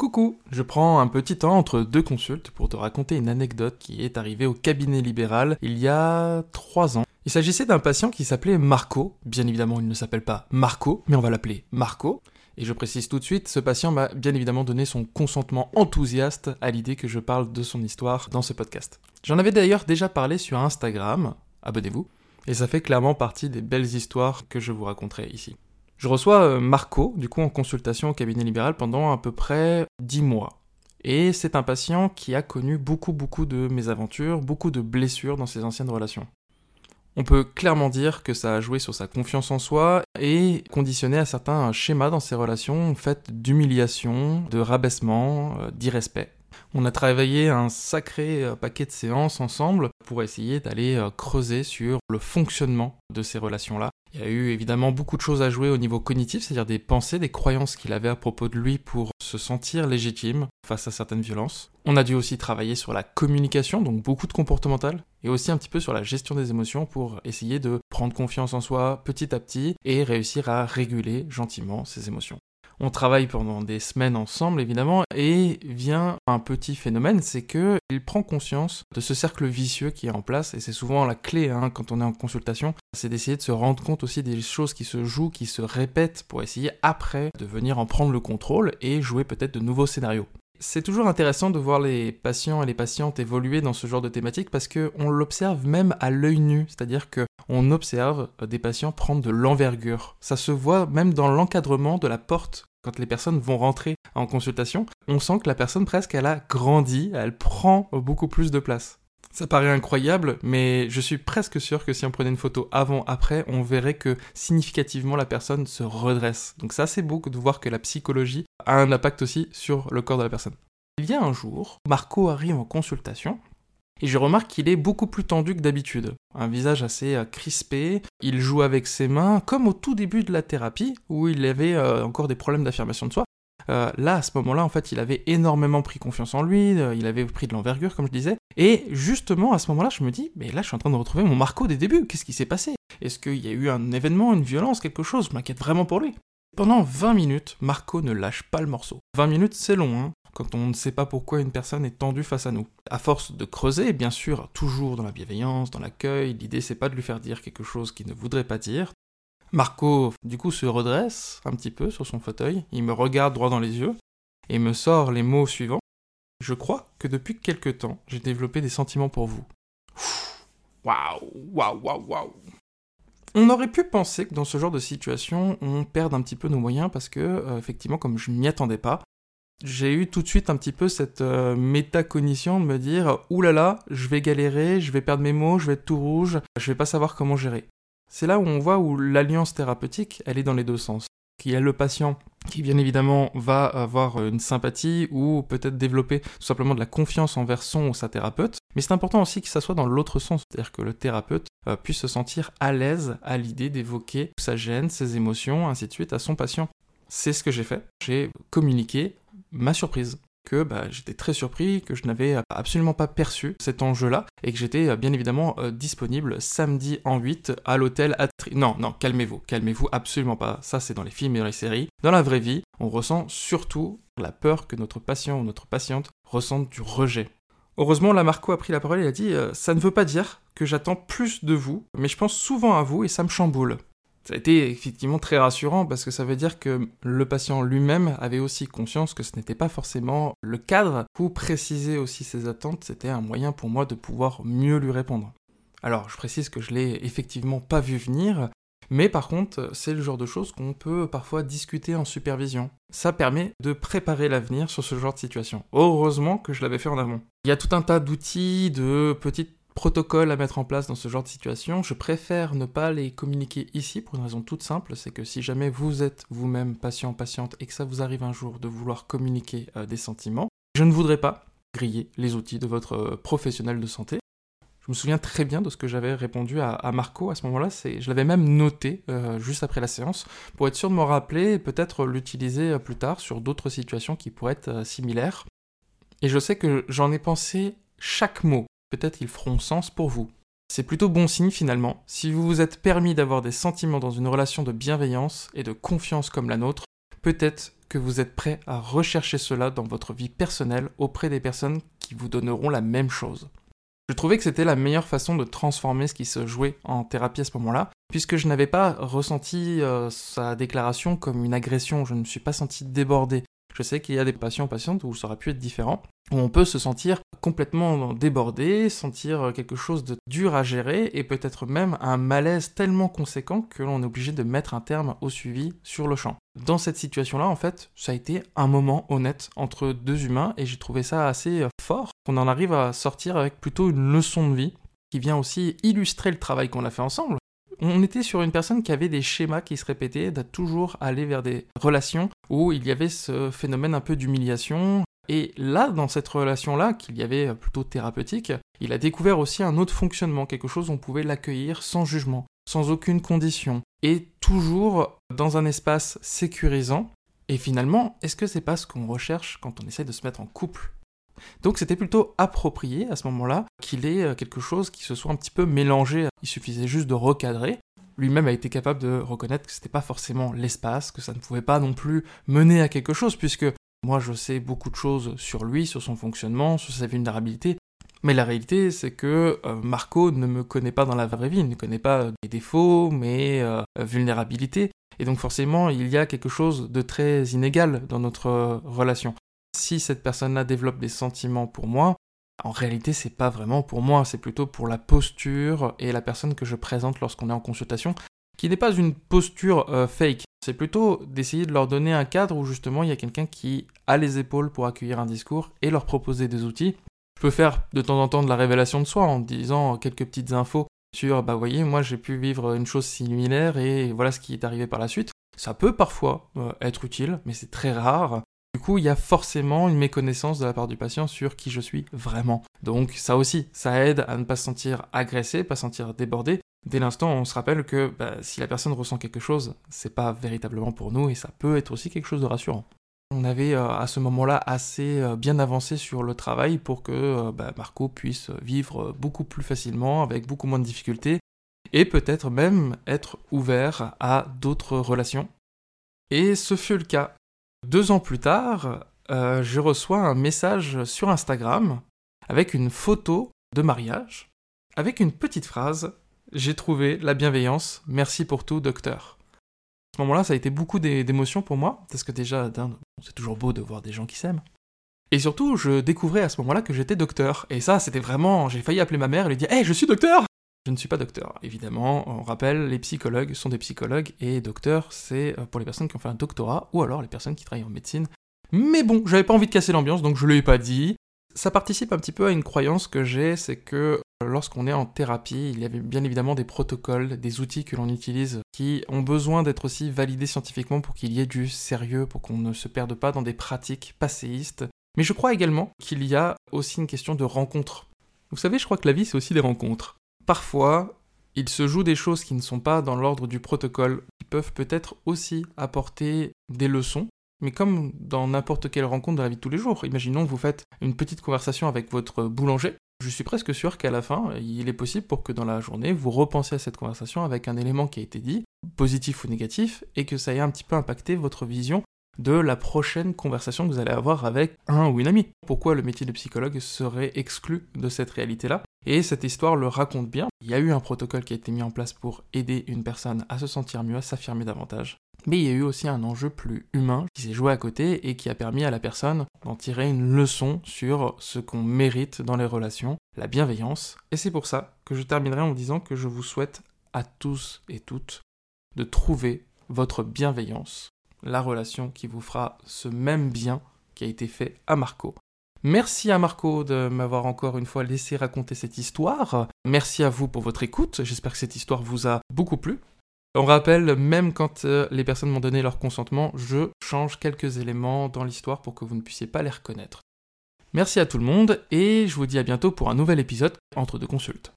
Coucou, je prends un petit temps entre deux consultes pour te raconter une anecdote qui est arrivée au cabinet libéral il y a trois ans. Il s'agissait d'un patient qui s'appelait Marco. Bien évidemment, il ne s'appelle pas Marco, mais on va l'appeler Marco. Et je précise tout de suite, ce patient m'a bien évidemment donné son consentement enthousiaste à l'idée que je parle de son histoire dans ce podcast. J'en avais d'ailleurs déjà parlé sur Instagram, abonnez-vous, et ça fait clairement partie des belles histoires que je vous raconterai ici. Je reçois euh, Marco, du coup, en consultation au cabinet libéral pendant à peu près 10 mois. Et c'est un patient qui a connu beaucoup, beaucoup de mésaventures, beaucoup de blessures dans ses anciennes relations. On peut clairement dire que ça a joué sur sa confiance en soi et conditionné à certains schémas dans ses relations faites d'humiliation, de rabaissement, euh, d'irrespect. On a travaillé un sacré euh, paquet de séances ensemble pour essayer d'aller creuser sur le fonctionnement de ces relations-là il y a eu évidemment beaucoup de choses à jouer au niveau cognitif, c'est-à-dire des pensées, des croyances qu'il avait à propos de lui pour se sentir légitime face à certaines violences. On a dû aussi travailler sur la communication, donc beaucoup de comportemental, et aussi un petit peu sur la gestion des émotions pour essayer de prendre confiance en soi petit à petit et réussir à réguler gentiment ses émotions. On travaille pendant des semaines ensemble, évidemment, et vient un petit phénomène, c'est que il prend conscience de ce cercle vicieux qui est en place, et c'est souvent la clé hein, quand on est en consultation, c'est d'essayer de se rendre compte aussi des choses qui se jouent, qui se répètent, pour essayer après de venir en prendre le contrôle et jouer peut-être de nouveaux scénarios. C'est toujours intéressant de voir les patients et les patientes évoluer dans ce genre de thématique parce qu'on l'observe même à l'œil nu, c'est-à-dire qu'on observe des patients prendre de l'envergure. Ça se voit même dans l'encadrement de la porte quand les personnes vont rentrer en consultation, on sent que la personne presque elle a grandi, elle prend beaucoup plus de place. Ça paraît incroyable, mais je suis presque sûr que si on prenait une photo avant-après, on verrait que significativement la personne se redresse. Donc c'est assez beau de voir que la psychologie a un impact aussi sur le corps de la personne. Il y a un jour, Marco arrive en consultation et je remarque qu'il est beaucoup plus tendu que d'habitude. Un visage assez euh, crispé, il joue avec ses mains, comme au tout début de la thérapie, où il avait euh, encore des problèmes d'affirmation de soi. Euh, là, à ce moment-là, en fait, il avait énormément pris confiance en lui, il avait pris de l'envergure, comme je disais. Et justement, à ce moment-là, je me dis, mais là, je suis en train de retrouver mon Marco des débuts, qu'est-ce qui s'est passé? Est-ce qu'il y a eu un événement, une violence, quelque chose? Je m'inquiète vraiment pour lui. Pendant 20 minutes, Marco ne lâche pas le morceau. 20 minutes, c'est long, hein quand on ne sait pas pourquoi une personne est tendue face à nous. À force de creuser, bien sûr, toujours dans la bienveillance, dans l'accueil, l'idée c'est pas de lui faire dire quelque chose qu'il ne voudrait pas dire. Marco, du coup, se redresse un petit peu sur son fauteuil, il me regarde droit dans les yeux et me sort les mots suivants. Je crois que depuis quelque temps, j'ai développé des sentiments pour vous. Waouh, waouh, waouh, waouh. On aurait pu penser que dans ce genre de situation, on perde un petit peu nos moyens parce que, euh, effectivement, comme je m'y attendais pas, j'ai eu tout de suite un petit peu cette euh, métacognition de me dire oulala, là là, je vais galérer, je vais perdre mes mots, je vais être tout rouge, je vais pas savoir comment gérer. C'est là où on voit où l'alliance thérapeutique, elle est dans les deux sens. Il y a le patient qui bien évidemment va avoir une sympathie ou peut-être développer tout simplement de la confiance envers son ou sa thérapeute, mais c'est important aussi que ça soit dans l'autre sens, c'est-à-dire que le thérapeute euh, puisse se sentir à l'aise à l'idée d'évoquer sa gêne, ses émotions, ainsi de suite à son patient. C'est ce que j'ai fait. J'ai communiqué ma surprise que bah, j'étais très surpris, que je n'avais absolument pas perçu cet enjeu-là, et que j'étais euh, bien évidemment euh, disponible samedi en 8 à l'hôtel Atri... Non, non, calmez-vous, calmez-vous, absolument pas. Ça, c'est dans les films et dans les séries. Dans la vraie vie, on ressent surtout la peur que notre patient ou notre patiente ressente du rejet. Heureusement, la Marco a pris la parole et a dit euh, Ça ne veut pas dire que j'attends plus de vous, mais je pense souvent à vous et ça me chamboule. Ça a été effectivement très rassurant parce que ça veut dire que le patient lui-même avait aussi conscience que ce n'était pas forcément le cadre. Pour préciser aussi ses attentes, c'était un moyen pour moi de pouvoir mieux lui répondre. Alors, je précise que je l'ai effectivement pas vu venir, mais par contre, c'est le genre de choses qu'on peut parfois discuter en supervision. Ça permet de préparer l'avenir sur ce genre de situation. Heureusement que je l'avais fait en amont. Il y a tout un tas d'outils, de petites protocoles à mettre en place dans ce genre de situation. Je préfère ne pas les communiquer ici pour une raison toute simple, c'est que si jamais vous êtes vous-même patient, patiente et que ça vous arrive un jour de vouloir communiquer euh, des sentiments, je ne voudrais pas griller les outils de votre euh, professionnel de santé. Je me souviens très bien de ce que j'avais répondu à, Marco à ce moment-là. je l'avais même noté euh, juste après la séance pour être sûr de me rappeler et peut-être l'utiliser plus tard sur d'autres situations qui pourraient être similaires. Et je sais que j'en ai pensé chaque mot peut-être qu'ils feront sens pour vous. C'est plutôt bon signe finalement, si vous vous êtes permis d'avoir des sentiments dans une relation de bienveillance et de confiance comme la nôtre, Peut-être que vous êtes prêt à rechercher cela dans votre vie personnelle auprès des personnes qui vous donneront la même chose. Je trouvais que c'était la meilleure façon de transformer ce qui se jouait en thérapie à ce moment-là, puisque je n'avais pas ressenti euh, sa déclaration comme une agression, je ne me suis pas senti débordé. Je sais qu'il y a des patients patientes où ça aurait pu être différent, où on peut se sentir complètement débordé, sentir quelque chose de dur à gérer et peut-être même un malaise tellement conséquent que l'on est obligé de mettre un terme au suivi sur le champ. Dans cette situation-là, en fait, ça a été un moment honnête entre deux humains et j'ai trouvé ça assez fort qu'on en arrive à sortir avec plutôt une leçon de vie qui vient aussi illustrer le travail qu'on a fait ensemble. On était sur une personne qui avait des schémas qui se répétaient, d'être toujours aller vers des relations où il y avait ce phénomène un peu d'humiliation, et là, dans cette relation-là, qu'il y avait plutôt thérapeutique, il a découvert aussi un autre fonctionnement, quelque chose où on pouvait l'accueillir sans jugement, sans aucune condition, et toujours dans un espace sécurisant. Et finalement, est-ce que c'est pas ce qu'on recherche quand on essaie de se mettre en couple? Donc c'était plutôt approprié à ce moment-là qu'il ait euh, quelque chose qui se soit un petit peu mélangé. Il suffisait juste de recadrer. Lui-même a été capable de reconnaître que c'était pas forcément l'espace, que ça ne pouvait pas non plus mener à quelque chose, puisque moi, je sais beaucoup de choses sur lui, sur son fonctionnement, sur sa vulnérabilité. Mais la réalité, c'est que euh, Marco ne me connaît pas dans la vraie vie, il ne connaît pas mes défauts, mes euh, vulnérabilités. Et donc forcément, il y a quelque chose de très inégal dans notre euh, relation. Si cette personne-là développe des sentiments pour moi, en réalité, c'est pas vraiment pour moi, c'est plutôt pour la posture et la personne que je présente lorsqu'on est en consultation, qui n'est pas une posture fake. C'est plutôt d'essayer de leur donner un cadre où justement il y a quelqu'un qui a les épaules pour accueillir un discours et leur proposer des outils. Je peux faire de temps en temps de la révélation de soi en disant quelques petites infos sur bah voyez moi j'ai pu vivre une chose similaire et voilà ce qui est arrivé par la suite. Ça peut parfois euh, être utile, mais c'est très rare. Du coup, il y a forcément une méconnaissance de la part du patient sur qui je suis vraiment. Donc ça aussi, ça aide à ne pas se sentir agressé, pas se sentir débordé, Dès l'instant, on se rappelle que bah, si la personne ressent quelque chose, c'est pas véritablement pour nous et ça peut être aussi quelque chose de rassurant. On avait euh, à ce moment-là assez euh, bien avancé sur le travail pour que euh, bah, Marco puisse vivre beaucoup plus facilement, avec beaucoup moins de difficultés, et peut-être même être ouvert à d'autres relations. Et ce fut le cas. Deux ans plus tard, je reçois un message sur Instagram avec une photo de mariage, avec une petite phrase j'ai trouvé la bienveillance. Merci pour tout, docteur. À ce moment-là, ça a été beaucoup d'émotions pour moi, parce que déjà, c'est toujours beau de voir des gens qui s'aiment. Et surtout, je découvrais à ce moment-là que j'étais docteur. Et ça, c'était vraiment. J'ai failli appeler ma mère et lui dire Hé, je suis docteur Je ne suis pas docteur. Évidemment, on rappelle, les psychologues sont des psychologues, et docteur, c'est euh, pour les personnes qui ont fait un doctorat, ou alors les personnes qui travaillent en médecine. Mais bon, j'avais pas envie de casser l'ambiance, donc je ne l'ai pas dit. Ça participe un petit peu à une croyance que j'ai, c'est que lorsqu'on est en thérapie, il y avait bien évidemment des protocoles, des outils que l'on utilise qui ont besoin d'être aussi validés scientifiquement pour qu'il y ait du sérieux, pour qu'on ne se perde pas dans des pratiques passéistes. Mais je crois également qu'il y a aussi une question de rencontre. Vous savez, je crois que la vie c'est aussi des rencontres. Parfois, il se joue des choses qui ne sont pas dans l'ordre du protocole, qui peuvent peut-être aussi apporter des leçons, mais comme dans n'importe quelle rencontre de la vie de tous les jours, imaginons que vous faites une petite conversation avec votre boulanger, je suis presque sûr qu'à la fin, il est possible pour que dans la journée, vous repensiez à cette conversation avec un élément qui a été dit, positif ou négatif, et que ça ait un petit peu impacté votre vision de la prochaine conversation que vous allez avoir avec un ou une amie. Pourquoi le métier de psychologue serait exclu de cette réalité-là? Et cette histoire le raconte bien. Il y a eu un protocole qui a été mis en place pour aider une personne à se sentir mieux, à s'affirmer davantage. Mais il y a eu aussi un enjeu plus humain qui s'est joué à côté et qui a permis à la personne d'en tirer une leçon sur ce qu'on mérite dans les relations, la bienveillance. Et c'est pour ça que je terminerai en disant que je vous souhaite à tous et toutes de trouver votre bienveillance, la relation qui vous fera ce même bien qui a été fait à Marco. Merci à Marco de m'avoir encore une fois laissé raconter cette histoire. Merci à vous pour votre écoute. J'espère que cette histoire vous a beaucoup plu. On rappelle, même quand euh, les personnes m'ont donné leur consentement, je change quelques éléments dans l'histoire pour que vous ne puissiez pas les reconnaître. Merci à tout le monde et je vous dis à bientôt pour un nouvel épisode entre deux consultes.